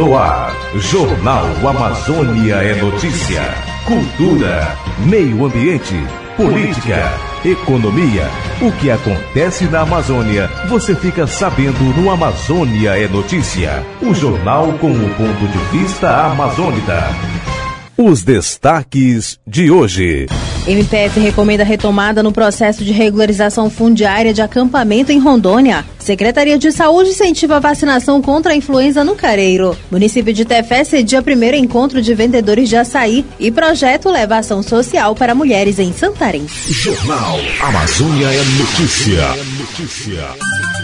No ar, Jornal Amazônia é Notícia. Cultura, meio ambiente, política, economia. O que acontece na Amazônia, você fica sabendo no Amazônia é Notícia. O jornal com o ponto de vista amazônita. Os destaques de hoje. MPF recomenda retomada no processo de regularização fundiária de acampamento em Rondônia. Secretaria de Saúde incentiva a vacinação contra a influenza no Careiro. Município de Tefé cedia primeiro encontro de vendedores de açaí e projeto leva ação social para mulheres em Santarém. Jornal Amazônia é notícia. notícia.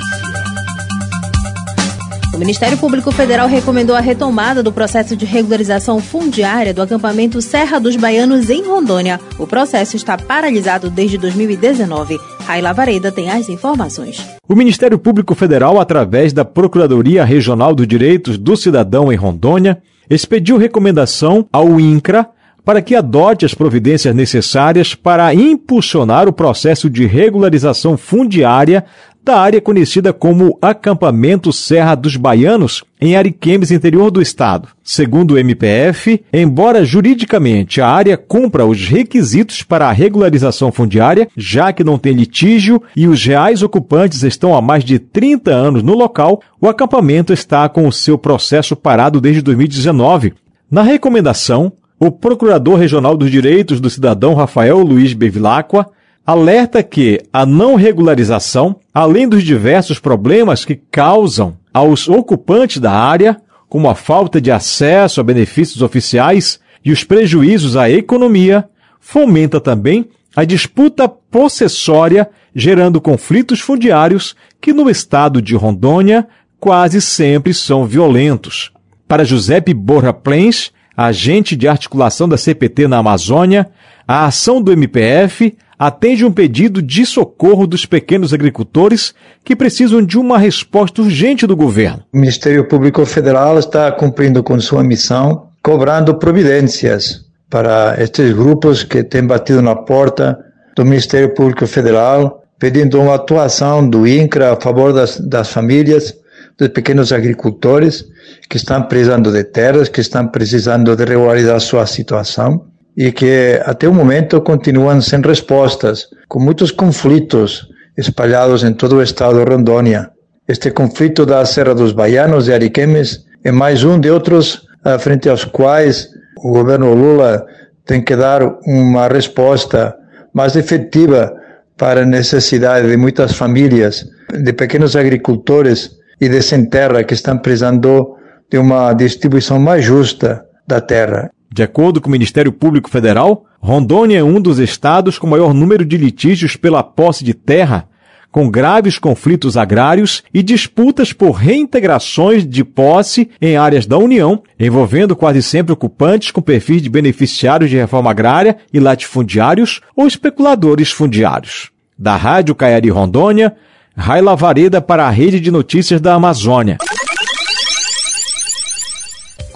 O Ministério Público Federal recomendou a retomada do processo de regularização fundiária do acampamento Serra dos Baianos em Rondônia. O processo está paralisado desde 2019. Raila Vareda tem as informações. O Ministério Público Federal, através da Procuradoria Regional dos Direitos do Cidadão em Rondônia, expediu recomendação ao INCRA para que adote as providências necessárias para impulsionar o processo de regularização fundiária da área conhecida como Acampamento Serra dos Baianos, em Ariquemes, interior do estado. Segundo o MPF, embora juridicamente a área cumpra os requisitos para a regularização fundiária, já que não tem litígio e os reais ocupantes estão há mais de 30 anos no local, o acampamento está com o seu processo parado desde 2019. Na recomendação, o Procurador Regional dos Direitos do Cidadão Rafael Luiz Bevilacqua alerta que a não regularização, além dos diversos problemas que causam aos ocupantes da área, como a falta de acesso a benefícios oficiais e os prejuízos à economia, fomenta também a disputa possessória, gerando conflitos fundiários que no estado de Rondônia quase sempre são violentos. Para Giuseppe Borra Plens, agente de articulação da CPT na Amazônia, a ação do MPF atende um pedido de socorro dos pequenos agricultores que precisam de uma resposta urgente do governo. O Ministério Público Federal está cumprindo com sua missão, cobrando providências para estes grupos que têm batido na porta do Ministério Público Federal, pedindo uma atuação do INCRA a favor das, das famílias, dos pequenos agricultores que estão precisando de terras, que estão precisando de regularizar sua situação e que até o momento continuam sem respostas, com muitos conflitos espalhados em todo o estado de Rondônia. Este conflito da Serra dos Baianos e Ariquemes é mais um de outros frente aos quais o governo Lula tem que dar uma resposta mais efetiva para a necessidade de muitas famílias, de pequenos agricultores e de sem terra que estão precisando de uma distribuição mais justa da terra. De acordo com o Ministério Público Federal, Rondônia é um dos estados com maior número de litígios pela posse de terra, com graves conflitos agrários e disputas por reintegrações de posse em áreas da União, envolvendo quase sempre ocupantes com perfis de beneficiários de reforma agrária e latifundiários ou especuladores fundiários. Da Rádio Caiari Rondônia, Raila Vareda para a Rede de Notícias da Amazônia.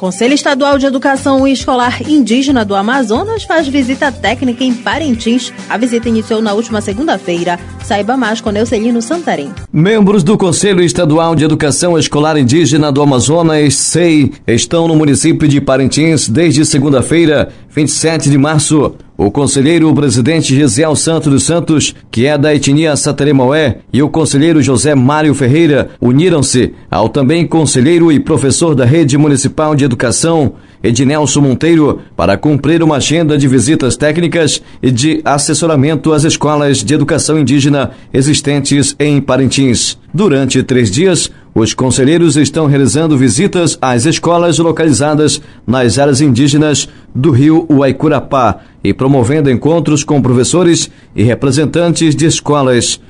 Conselho Estadual de Educação Escolar Indígena do Amazonas faz visita técnica em Parintins. A visita iniciou na última segunda-feira. Saiba mais com Neucelino Santarém. Membros do Conselho Estadual de Educação Escolar Indígena do Amazonas, SEI, estão no município de Parintins desde segunda-feira, 27 de março. O conselheiro presidente Gisiel Santos dos Santos, que é da etnia Sateremaué, e o conselheiro José Mário Ferreira uniram-se ao também conselheiro e professor da Rede Municipal de Educação, Ednelson Monteiro, para cumprir uma agenda de visitas técnicas e de assessoramento às escolas de educação indígena existentes em Parintins. Durante três dias, os conselheiros estão realizando visitas às escolas localizadas nas áreas indígenas do rio Uaicurapá e promovendo encontros com professores e representantes de escolas.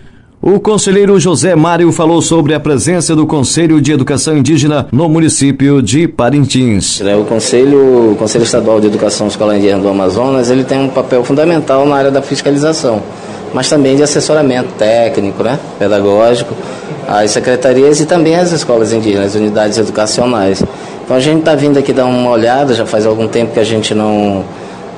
O conselheiro José Mário falou sobre a presença do Conselho de Educação Indígena no município de Parintins. O Conselho, o Conselho Estadual de Educação Escolar Indígena do Amazonas ele tem um papel fundamental na área da fiscalização, mas também de assessoramento técnico, né, pedagógico, às secretarias e também às escolas indígenas, unidades educacionais. Então a gente está vindo aqui dar uma olhada, já faz algum tempo que a gente não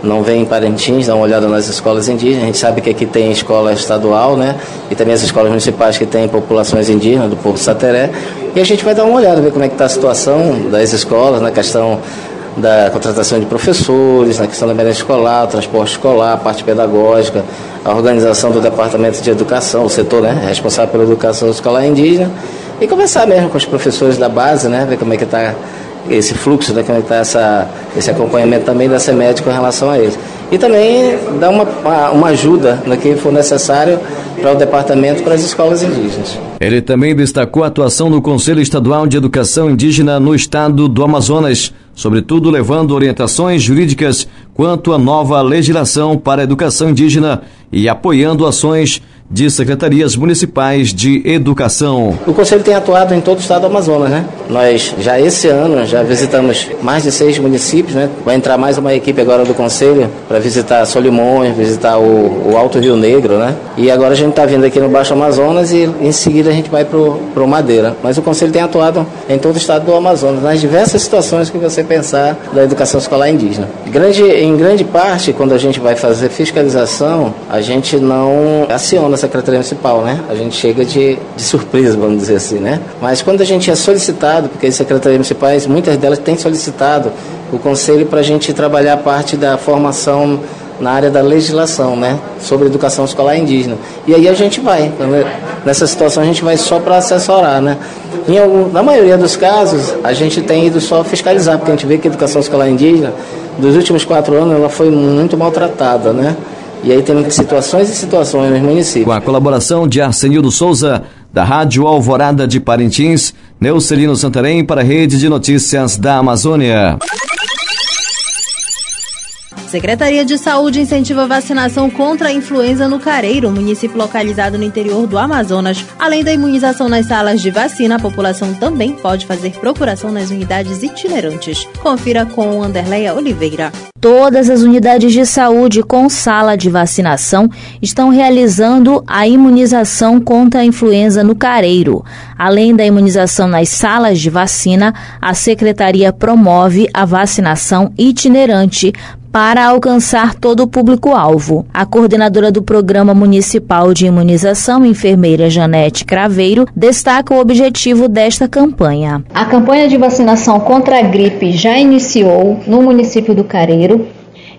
não vem em Parintins, dá uma olhada nas escolas indígenas. A gente sabe que aqui tem escola estadual, né? E também as escolas municipais que têm populações indígenas, do povo Sateré. E a gente vai dar uma olhada, ver como é que está a situação das escolas, na questão da contratação de professores, na questão da merenda escolar, transporte escolar, parte pedagógica, a organização do departamento de educação, o setor né, responsável pela educação escolar indígena, e conversar mesmo com os professores da base, né, ver como é que está esse fluxo, né, essa, esse acompanhamento também da CEMED com relação a eles. E também dar uma, uma ajuda no que for necessário para o departamento para as escolas indígenas. Ele também destacou a atuação do Conselho Estadual de Educação Indígena no estado do Amazonas, sobretudo levando orientações jurídicas quanto à nova legislação para a educação indígena e apoiando ações de secretarias municipais de educação. O Conselho tem atuado em todo o estado do Amazonas, né? Nós já esse ano já visitamos mais de seis municípios, né? Vai entrar mais uma equipe agora do Conselho para visitar Solimões, visitar o, o, Alto Rio Negro, né? E agora a gente está vindo aqui no Baixo Amazonas e em seguida a gente vai para o Madeira. Mas o Conselho tem atuado em todo o estado do Amazonas, nas diversas situações que você pensar da educação escolar indígena. Grande, em grande parte, quando a gente vai fazer fiscalização, a gente não aciona Secretaria Municipal, né? A gente chega de, de surpresa, vamos dizer assim, né? Mas quando a gente é solicitado, porque as secretarias municipais, muitas delas têm solicitado o Conselho para a gente trabalhar parte da formação na área da legislação, né, sobre educação escolar indígena. E aí a gente vai, nessa situação a gente vai só para assessorar, né. Em algum, na maioria dos casos, a gente tem ido só fiscalizar, porque a gente vê que a educação escolar indígena, dos últimos quatro anos, ela foi muito maltratada, né. E aí tem situações e situações nos municípios. Com a colaboração de Arsenildo Souza, da Rádio Alvorada de Parintins, Neucelino Santarém para a Rede de Notícias da Amazônia. Secretaria de Saúde incentiva a vacinação contra a influenza no Careiro, município localizado no interior do Amazonas. Além da imunização nas salas de vacina, a população também pode fazer procuração nas unidades itinerantes. Confira com Anderleia Oliveira. Todas as unidades de saúde com sala de vacinação estão realizando a imunização contra a influenza no careiro. Além da imunização nas salas de vacina, a secretaria promove a vacinação itinerante para alcançar todo o público-alvo. A coordenadora do Programa Municipal de Imunização, enfermeira Janete Craveiro, destaca o objetivo desta campanha. A campanha de vacinação contra a gripe já iniciou no município do Careiro.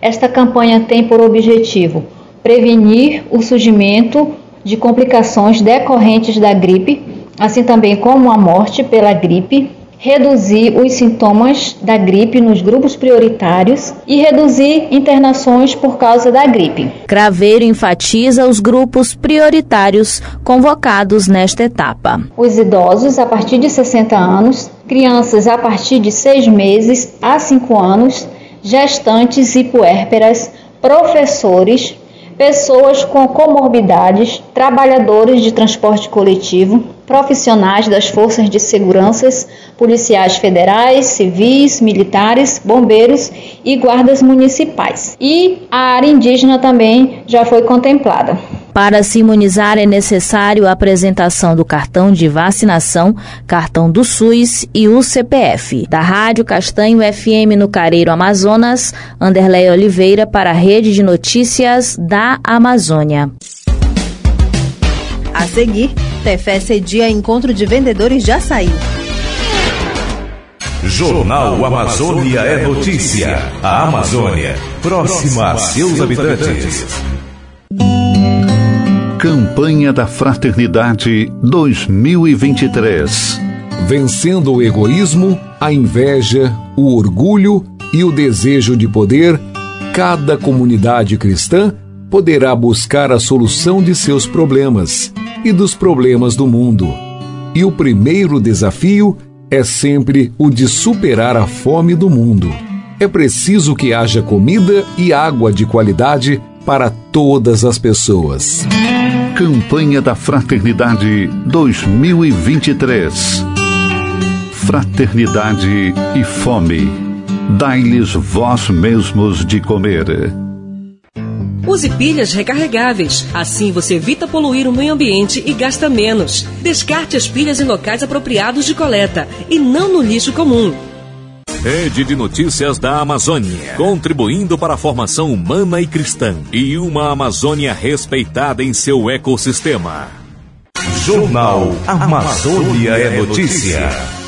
Esta campanha tem por objetivo prevenir o surgimento de complicações decorrentes da gripe, assim também como a morte pela gripe reduzir os sintomas da gripe nos grupos prioritários e reduzir internações por causa da gripe. Craveiro enfatiza os grupos prioritários convocados nesta etapa. Os idosos a partir de 60 anos, crianças a partir de 6 meses a 5 anos, gestantes e puérperas, professores, pessoas com comorbidades, trabalhadores de transporte coletivo, profissionais das forças de seguranças, policiais federais, civis, militares, bombeiros e guardas municipais. E a área indígena também já foi contemplada. Para se imunizar é necessário a apresentação do cartão de vacinação, cartão do SUS e o CPF. Da Rádio Castanho FM no Careiro Amazonas, Anderlei Oliveira para a Rede de Notícias da Amazônia. A seguir, Tefé cedia encontro de vendedores de açaí. Jornal Amazônia é notícia. A Amazônia, próxima a seus habitantes. Campanha da Fraternidade 2023. Vencendo o egoísmo, a inveja, o orgulho e o desejo de poder, cada comunidade cristã poderá buscar a solução de seus problemas e dos problemas do mundo. E o primeiro desafio é sempre o de superar a fome do mundo. É preciso que haja comida e água de qualidade para todas as pessoas. Campanha da Fraternidade 2023. Fraternidade e fome. Dai-lhes vós mesmos de comer. Use pilhas recarregáveis. Assim você evita poluir o meio ambiente e gasta menos. Descarte as pilhas em locais apropriados de coleta e não no lixo comum. Rede de Notícias da Amazônia, contribuindo para a formação humana e cristã e uma Amazônia respeitada em seu ecossistema. Jornal Amazônia é Notícia.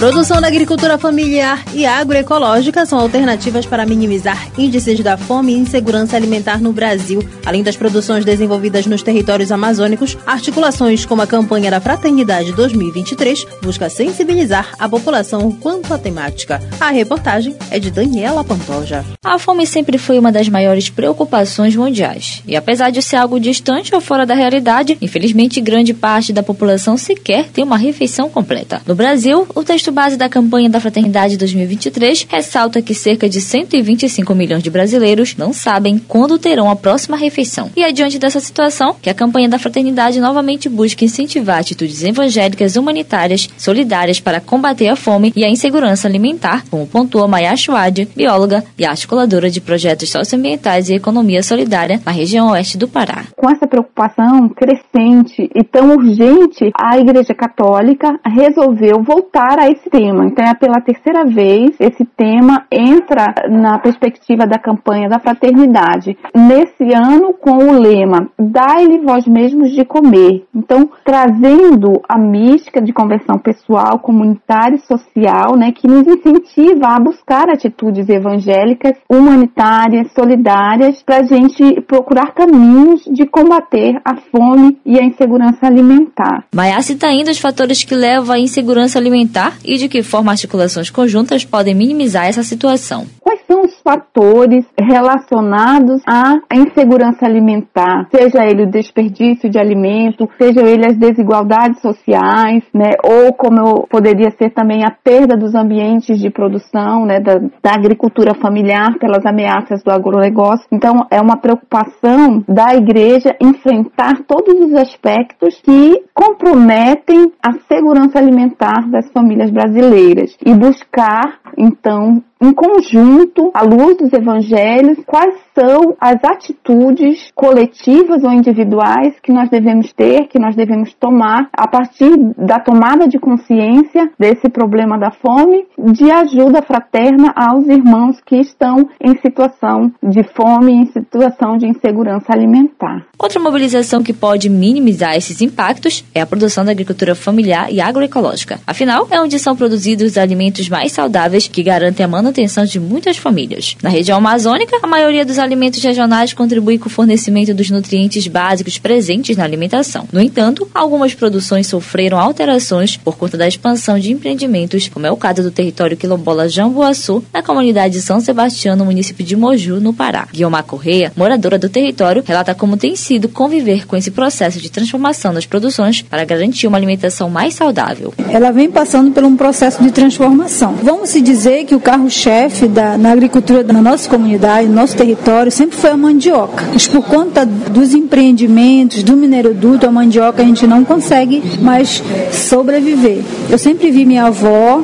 Produção da agricultura familiar e agroecológica são alternativas para minimizar índices da fome e insegurança alimentar no Brasil. Além das produções desenvolvidas nos territórios amazônicos, articulações como a campanha da Fraternidade 2023 busca sensibilizar a população quanto à temática. A reportagem é de Daniela Pantoja. A fome sempre foi uma das maiores preocupações mundiais. E apesar de ser algo distante ou fora da realidade, infelizmente grande parte da população sequer tem uma refeição completa. No Brasil, o texto base da campanha da Fraternidade 2023 ressalta que cerca de 125 milhões de brasileiros não sabem quando terão a próxima refeição. E é diante dessa situação que a campanha da Fraternidade novamente busca incentivar atitudes evangélicas humanitárias solidárias para combater a fome e a insegurança alimentar, como pontua Maya Schwad, bióloga e articuladora de projetos socioambientais e economia solidária na região oeste do Pará. Com essa preocupação crescente e tão urgente, a Igreja Católica resolveu voltar a esse esse tema. Então, é pela terceira vez esse tema entra na perspectiva da campanha da fraternidade. Nesse ano, com o lema Dai-lhe vós mesmos de comer. Então, trazendo a mística de conversão pessoal, comunitária e social, né, que nos incentiva a buscar atitudes evangélicas, humanitárias, solidárias, para a gente procurar caminhos de combater a fome e a insegurança alimentar. Maia cita ainda os fatores que levam à insegurança alimentar e de que forma articulações conjuntas podem minimizar essa situação. Quais são os fatores relacionados à insegurança alimentar? Seja ele o desperdício de alimento, seja ele as desigualdades sociais, né? Ou como poderia ser também a perda dos ambientes de produção, né? Da, da agricultura familiar pelas ameaças do agronegócio. Então, é uma preocupação da igreja enfrentar todos os aspectos que comprometem a segurança alimentar das famílias brasileiras e buscar, então, em conjunto, à luz dos evangelhos, quais são as atitudes coletivas ou individuais que nós devemos ter, que nós devemos tomar a partir da tomada de consciência desse problema da fome, de ajuda fraterna aos irmãos que estão em situação de fome, em situação de insegurança alimentar. Outra mobilização que pode minimizar esses impactos é a produção da agricultura familiar e agroecológica. Afinal, é onde são produzidos os alimentos mais saudáveis que garantem a manutenção de muitas famílias. Na região amazônica, a maioria dos alimentos regionais contribui com o fornecimento dos nutrientes básicos presentes na alimentação. No entanto, algumas produções sofreram alterações por conta da expansão de empreendimentos, como é o caso do território quilombola Jamboaçu, na comunidade de São Sebastião, no município de Moju, no Pará. Guilmar Correia, moradora do território, relata como tem sido conviver com esse processo de transformação das produções para garantir uma alimentação mais saudável. Ela vem passando por um processo de transformação. Vamos se dizer que o carro-chefe na agricultura da nossa comunidade, no nosso território, sempre foi a mandioca. Mas por conta dos empreendimentos, do mineroduto, a mandioca a gente não consegue mais sobreviver. Eu sempre vi minha avó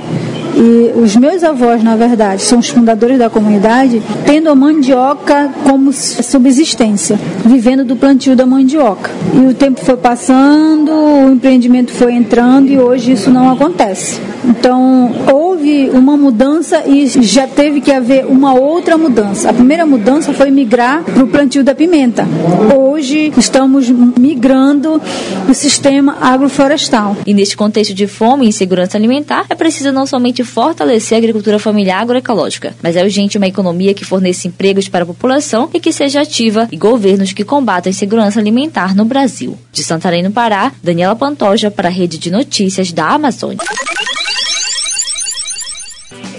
e os meus avós, na verdade, são os fundadores da comunidade, tendo a mandioca como subsistência, vivendo do plantio da mandioca. E o tempo foi passando, o empreendimento foi entrando e hoje isso não acontece. Então, houve uma mudança e já teve que haver uma outra mudança. A primeira mudança foi migrar para o plantio da pimenta. Hoje estamos migrando o sistema agroflorestal. E neste contexto de fome e insegurança alimentar, é preciso não somente fortalecer a agricultura familiar agroecológica, mas é urgente uma economia que forneça empregos para a população e que seja ativa e governos que combatam a insegurança alimentar no Brasil. De Santarém, no Pará, Daniela Pantoja para a Rede de Notícias da Amazônia.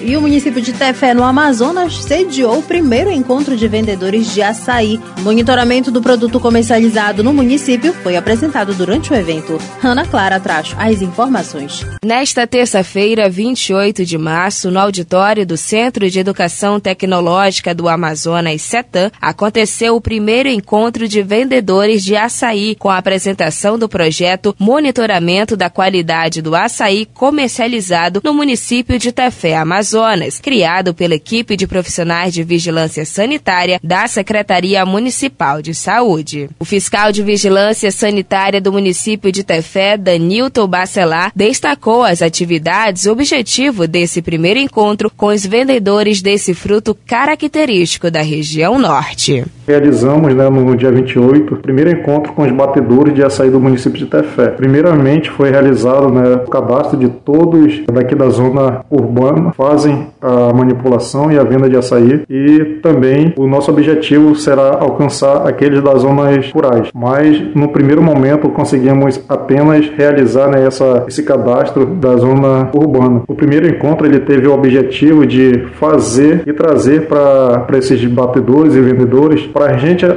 E o município de Tefé, no Amazonas, sediou o primeiro encontro de vendedores de açaí. Monitoramento do produto comercializado no município foi apresentado durante o evento. Ana Clara traz as informações. Nesta terça-feira, 28 de março, no auditório do Centro de Educação Tecnológica do Amazonas, CETAM, aconteceu o primeiro encontro de vendedores de açaí, com a apresentação do projeto Monitoramento da Qualidade do Açaí Comercializado no município de Tefé, Amazonas Amazonas, criado pela equipe de profissionais de vigilância sanitária da Secretaria Municipal de Saúde. O fiscal de vigilância sanitária do município de Tefé, Danilton Bacelar, destacou as atividades e objetivo desse primeiro encontro com os vendedores desse fruto característico da região norte. Realizamos né, no dia 28 o primeiro encontro com os batedores de açaí do município de Tefé. Primeiramente foi realizado né, o cadastro de todos daqui da zona urbana, fazem a manipulação e a venda de açaí e também o nosso objetivo será alcançar aqueles das zonas rurais. Mas no primeiro momento conseguimos apenas realizar né, essa, esse cadastro da zona urbana. O primeiro encontro ele teve o objetivo de fazer e trazer para esses batedores e vendedores para a gente, a,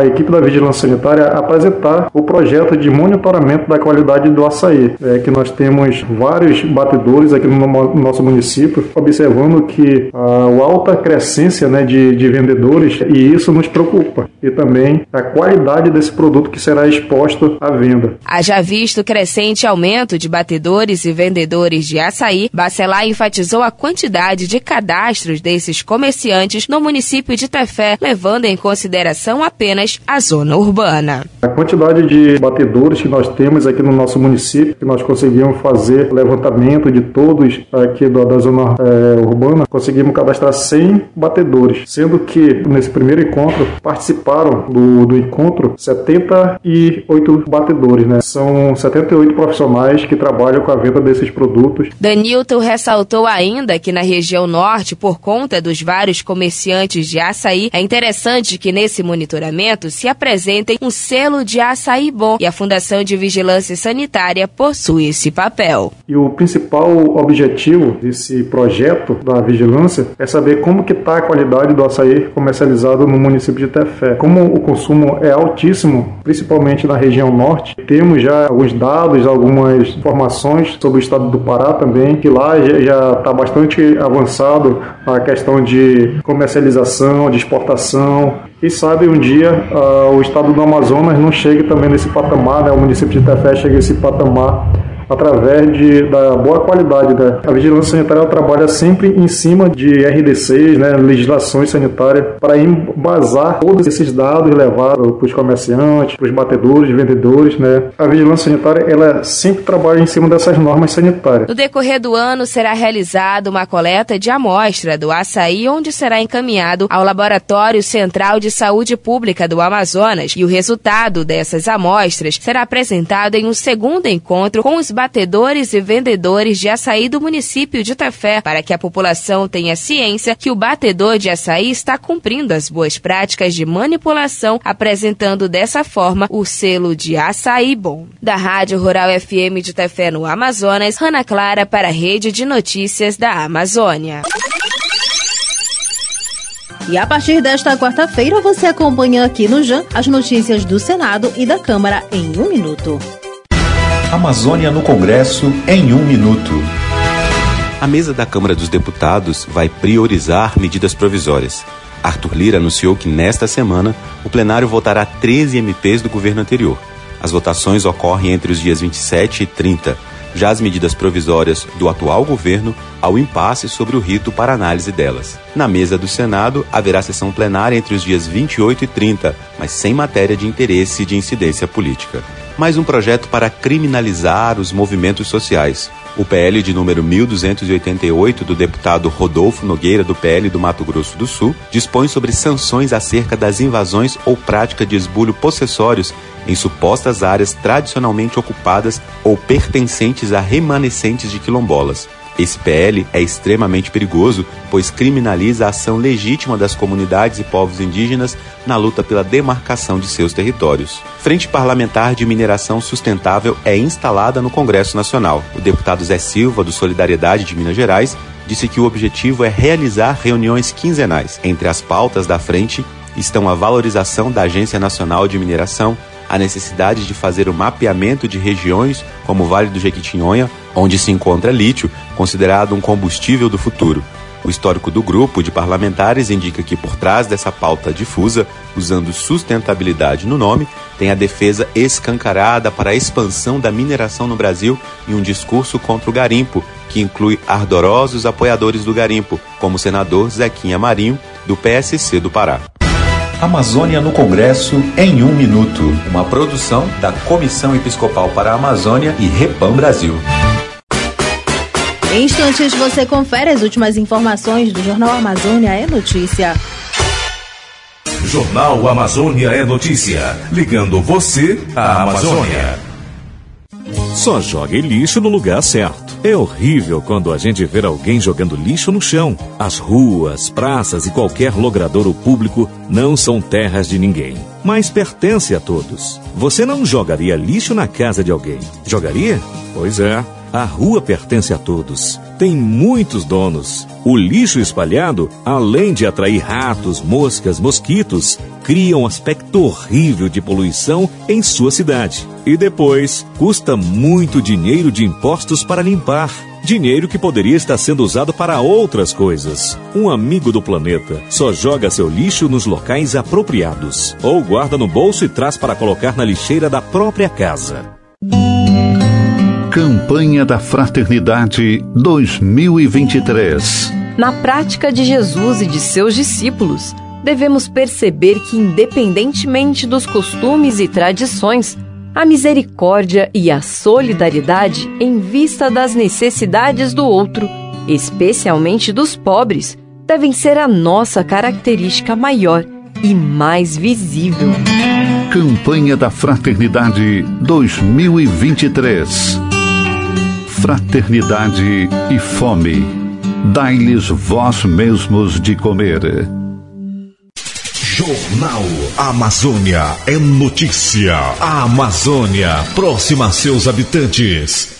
a, equipe da Vigilância Sanitária, apresentar o projeto de monitoramento da qualidade do açaí. É que nós temos vários batedores aqui no, no nosso município, observando que a, a alta crescência né, de, de vendedores, e isso nos preocupa. E também a qualidade desse produto que será exposto à venda. Haja visto crescente aumento de batedores e vendedores de açaí, Bacelar enfatizou a quantidade de cadastros desses comerciantes no município de Tefé, levando em consideração apenas a zona urbana. A quantidade de batedores que nós temos aqui no nosso município, que nós conseguimos fazer levantamento de todos aqui da, da zona é, urbana, conseguimos cadastrar 100 batedores, sendo que nesse primeiro encontro participaram do, do encontro 78 batedores, né? São 78 profissionais que trabalham com a venda desses produtos. Danilton ressaltou ainda que na região norte, por conta dos vários comerciantes de açaí, é interessante que nesse monitoramento se apresentem um selo de açaí bom e a Fundação de Vigilância Sanitária possui esse papel. E o principal objetivo desse projeto da vigilância é saber como que está a qualidade do açaí comercializado no município de Tefé. Como o consumo é altíssimo, principalmente na região norte, temos já alguns dados, algumas informações sobre o estado do Pará também, que lá já está bastante avançado a questão de comercialização, de exportação. E sabe, um dia uh, o estado do Amazonas não chegue também nesse patamar, né? o município de Tefé chegue a esse patamar através de, da boa qualidade. Né? A vigilância sanitária trabalha sempre em cima de RDCs, né, legislações sanitárias, para embasar todos esses dados levados para os comerciantes, para os batedores, vendedores. Né? A vigilância sanitária ela sempre trabalha em cima dessas normas sanitárias. No decorrer do ano será realizada uma coleta de amostra do açaí, onde será encaminhado ao Laboratório Central de Saúde Pública do Amazonas e o resultado dessas amostras será apresentado em um segundo encontro com os batedores e vendedores de açaí do município de Tefé, para que a população tenha ciência que o batedor de açaí está cumprindo as boas práticas de manipulação, apresentando dessa forma o selo de açaí bom. Da Rádio Rural FM de Tefé no Amazonas, Ana Clara para a Rede de Notícias da Amazônia. E a partir desta quarta-feira você acompanha aqui no JAN as notícias do Senado e da Câmara em um minuto. Amazônia no Congresso em um minuto. A mesa da Câmara dos Deputados vai priorizar medidas provisórias. Arthur Lira anunciou que nesta semana o plenário votará 13 MPs do governo anterior. As votações ocorrem entre os dias 27 e 30. Já as medidas provisórias do atual governo ao impasse sobre o rito para análise delas. Na mesa do Senado, haverá sessão plenária entre os dias 28 e 30, mas sem matéria de interesse e de incidência política mais um projeto para criminalizar os movimentos sociais. O PL de número 1288 do deputado Rodolfo Nogueira do PL do Mato Grosso do Sul dispõe sobre sanções acerca das invasões ou prática de esbulho possessórios em supostas áreas tradicionalmente ocupadas ou pertencentes a remanescentes de quilombolas. Esse PL é extremamente perigoso, pois criminaliza a ação legítima das comunidades e povos indígenas na luta pela demarcação de seus territórios. Frente Parlamentar de Mineração Sustentável é instalada no Congresso Nacional. O deputado Zé Silva, do Solidariedade de Minas Gerais, disse que o objetivo é realizar reuniões quinzenais. Entre as pautas da frente estão a valorização da Agência Nacional de Mineração, a necessidade de fazer o mapeamento de regiões como o Vale do Jequitinhonha, onde se encontra lítio, considerado um combustível do futuro. O histórico do grupo de parlamentares indica que por trás dessa pauta difusa, usando sustentabilidade no nome, tem a defesa escancarada para a expansão da mineração no Brasil e um discurso contra o garimpo, que inclui ardorosos apoiadores do garimpo, como o senador Zequinha Marinho, do PSC do Pará. Amazônia no Congresso em um minuto. Uma produção da Comissão Episcopal para a Amazônia e Repam Brasil. Em instantes você confere as últimas informações do Jornal Amazônia é Notícia. Jornal Amazônia é Notícia. Ligando você à Amazônia. Só jogue lixo no lugar certo. É horrível quando a gente vê alguém jogando lixo no chão. As ruas, praças e qualquer logradouro público não são terras de ninguém, mas pertence a todos. Você não jogaria lixo na casa de alguém, jogaria? Pois é. A rua pertence a todos. Tem muitos donos. O lixo espalhado, além de atrair ratos, moscas, mosquitos, cria um aspecto horrível de poluição em sua cidade. E depois, custa muito dinheiro de impostos para limpar. Dinheiro que poderia estar sendo usado para outras coisas. Um amigo do planeta só joga seu lixo nos locais apropriados. Ou guarda no bolso e traz para colocar na lixeira da própria casa. Campanha da Fraternidade 2023. Na prática de Jesus e de seus discípulos, devemos perceber que, independentemente dos costumes e tradições, a misericórdia e a solidariedade em vista das necessidades do outro, especialmente dos pobres, devem ser a nossa característica maior e mais visível. Campanha da Fraternidade 2023. Fraternidade e fome. Dai-lhes vós mesmos de comer. Jornal Amazônia é notícia. A Amazônia próxima a seus habitantes.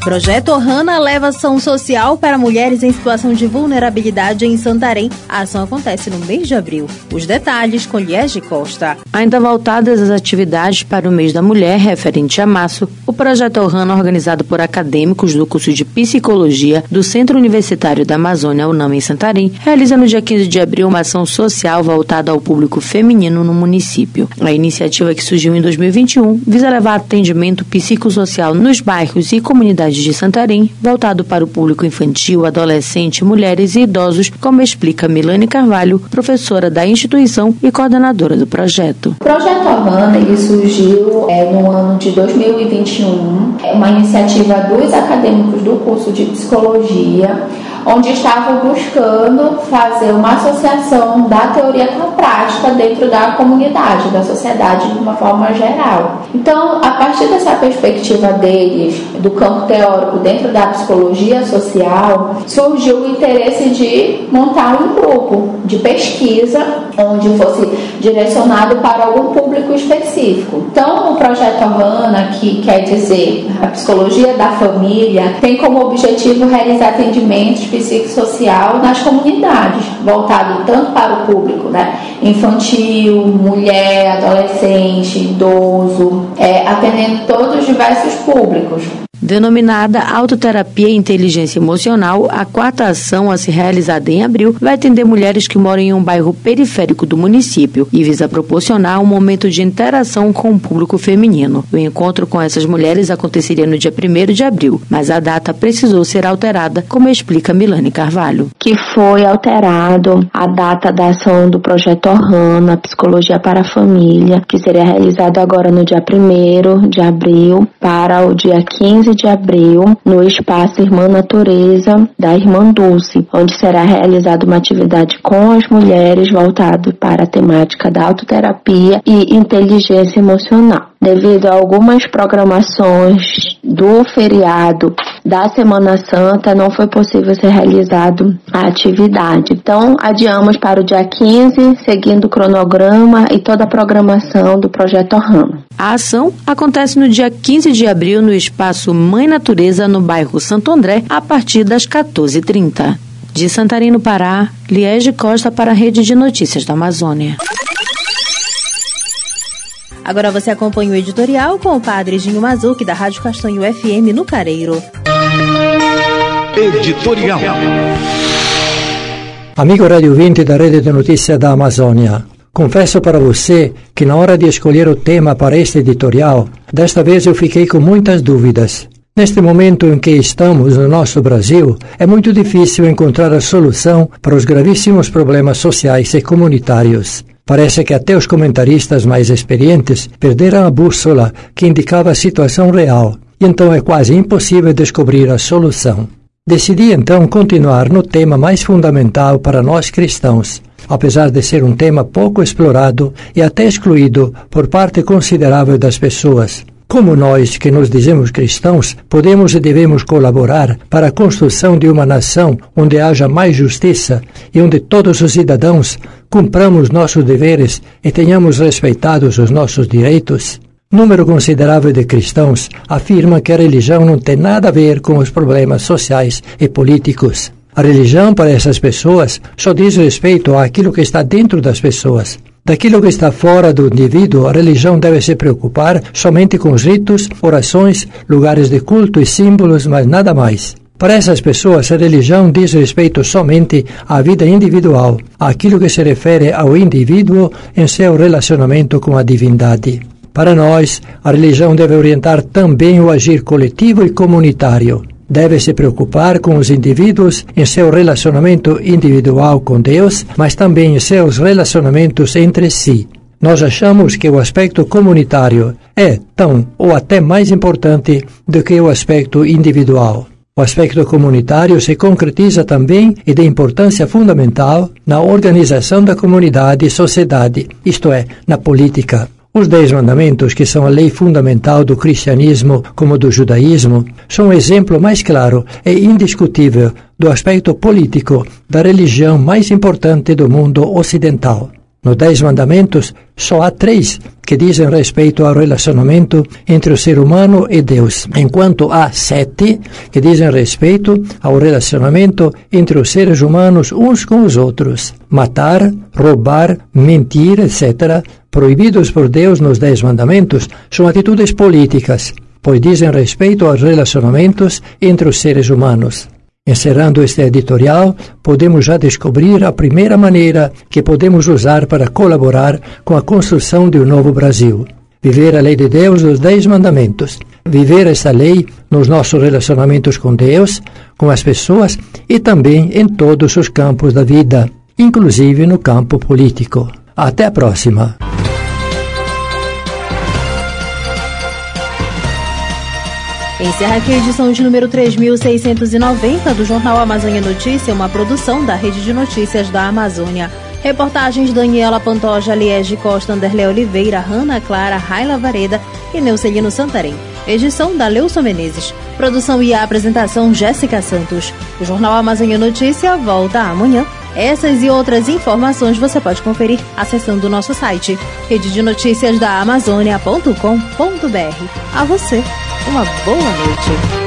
Projeto Ohana leva ação social para mulheres em situação de vulnerabilidade em Santarém. A ação acontece no mês de abril. Os detalhes com Liege Costa. Ainda voltadas às atividades para o mês da mulher referente a março, o Projeto Ohana, organizado por acadêmicos do curso de Psicologia do Centro Universitário da Amazônia, UNAM em Santarém, realiza no dia 15 de abril uma ação social voltada ao público feminino no município. A iniciativa que surgiu em 2021 visa levar atendimento psicossocial nos bairros e comunidades de Santarém, voltado para o público infantil, adolescente, mulheres e idosos, como explica Milane Carvalho, professora da instituição e coordenadora do projeto. O projeto Havana ele surgiu é, no ano de 2021, é uma iniciativa dos acadêmicos do curso de psicologia, onde estavam buscando fazer uma associação da teoria com a prática dentro da comunidade, da sociedade de uma forma geral. Então, a partir dessa perspectiva deles, do campo teórico dentro da psicologia social, surgiu o interesse de montar um grupo de pesquisa onde fosse direcionado para algum público específico. Então, o projeto Havana, que quer dizer a psicologia da família, tem como objetivo realizar atendimentos psicossocial nas comunidades, voltado tanto para o público né, infantil, mulher, adolescente, idoso, é, atendendo todos os diversos públicos. Denominada Autoterapia e Inteligência Emocional, a quarta ação a ser realizada em abril vai atender mulheres que moram em um bairro periférico do município e visa proporcionar um momento de interação com o público feminino. O encontro com essas mulheres aconteceria no dia 1 de abril, mas a data precisou ser alterada, como explica Milane Carvalho. Que foi alterado a data da ação do projeto Ohana, Psicologia para a Família, que seria realizado agora no dia 1 de abril para o dia 15 de abril no espaço Irmã Natureza da Irmã Dulce, onde será realizada uma atividade com as mulheres voltado para a temática da autoterapia e inteligência emocional. Devido a algumas programações do feriado da Semana Santa, não foi possível ser realizado a atividade. Então, adiamos para o dia 15, seguindo o cronograma e toda a programação do projeto Rama. A ação acontece no dia 15 de abril no espaço Mãe Natureza, no bairro Santo André, a partir das 14h30. De Santarém, no Pará, Liege Costa para a Rede de Notícias da Amazônia. Agora você acompanha o editorial com o padre Ginho Mazuki, da Rádio Castanho FM, no Careiro. Editorial. Amigo Radio 20 da Rede de Notícias da Amazônia. Confesso para você que na hora de escolher o tema para este editorial, desta vez eu fiquei com muitas dúvidas. Neste momento em que estamos no nosso Brasil, é muito difícil encontrar a solução para os gravíssimos problemas sociais e comunitários. Parece que até os comentaristas mais experientes perderam a bússola que indicava a situação real, e então é quase impossível descobrir a solução. Decidi então continuar no tema mais fundamental para nós cristãos, apesar de ser um tema pouco explorado e até excluído por parte considerável das pessoas. Como nós, que nos dizemos cristãos, podemos e devemos colaborar para a construção de uma nação onde haja mais justiça e onde todos os cidadãos cumpramos nossos deveres e tenhamos respeitados os nossos direitos? Número considerável de cristãos afirma que a religião não tem nada a ver com os problemas sociais e políticos. A religião, para essas pessoas, só diz respeito àquilo que está dentro das pessoas. Daquilo que está fora do indivíduo, a religião deve se preocupar somente com os ritos, orações, lugares de culto e símbolos, mas nada mais. Para essas pessoas, a religião diz respeito somente à vida individual, àquilo que se refere ao indivíduo em seu relacionamento com a divindade. Para nós, a religião deve orientar também o agir coletivo e comunitário. Deve se preocupar com os indivíduos em seu relacionamento individual com Deus, mas também em seus relacionamentos entre si. Nós achamos que o aspecto comunitário é tão ou até mais importante do que o aspecto individual. O aspecto comunitário se concretiza também e de importância fundamental na organização da comunidade e sociedade, isto é, na política. Os Dez Mandamentos, que são a lei fundamental do cristianismo como do judaísmo, são o exemplo mais claro e indiscutível do aspecto político da religião mais importante do mundo ocidental. Nos Dez Mandamentos, só há três que dizem respeito ao relacionamento entre o ser humano e Deus, enquanto há sete que dizem respeito ao relacionamento entre os seres humanos uns com os outros. Matar, roubar, mentir, etc., proibidos por Deus nos Dez Mandamentos, são atitudes políticas, pois dizem respeito aos relacionamentos entre os seres humanos. Encerrando este editorial, podemos já descobrir a primeira maneira que podemos usar para colaborar com a construção de um novo Brasil. Viver a lei de Deus dos Dez Mandamentos. Viver essa lei nos nossos relacionamentos com Deus, com as pessoas e também em todos os campos da vida, inclusive no campo político. Até a próxima! Encerra aqui a edição de número 3690 do Jornal Amazônia Notícia, uma produção da Rede de Notícias da Amazônia. Reportagens Daniela Pantoja, Liege Costa, Anderle Oliveira, Hanna Clara, Raila Vareda e Neucelino Santarém. Edição da Leuson Menezes. Produção e apresentação Jéssica Santos. O Jornal Amazônia Notícia volta amanhã. Essas e outras informações você pode conferir acessando o nosso site rede de notícias da Amazônia.com.br. A você 今晚不玩围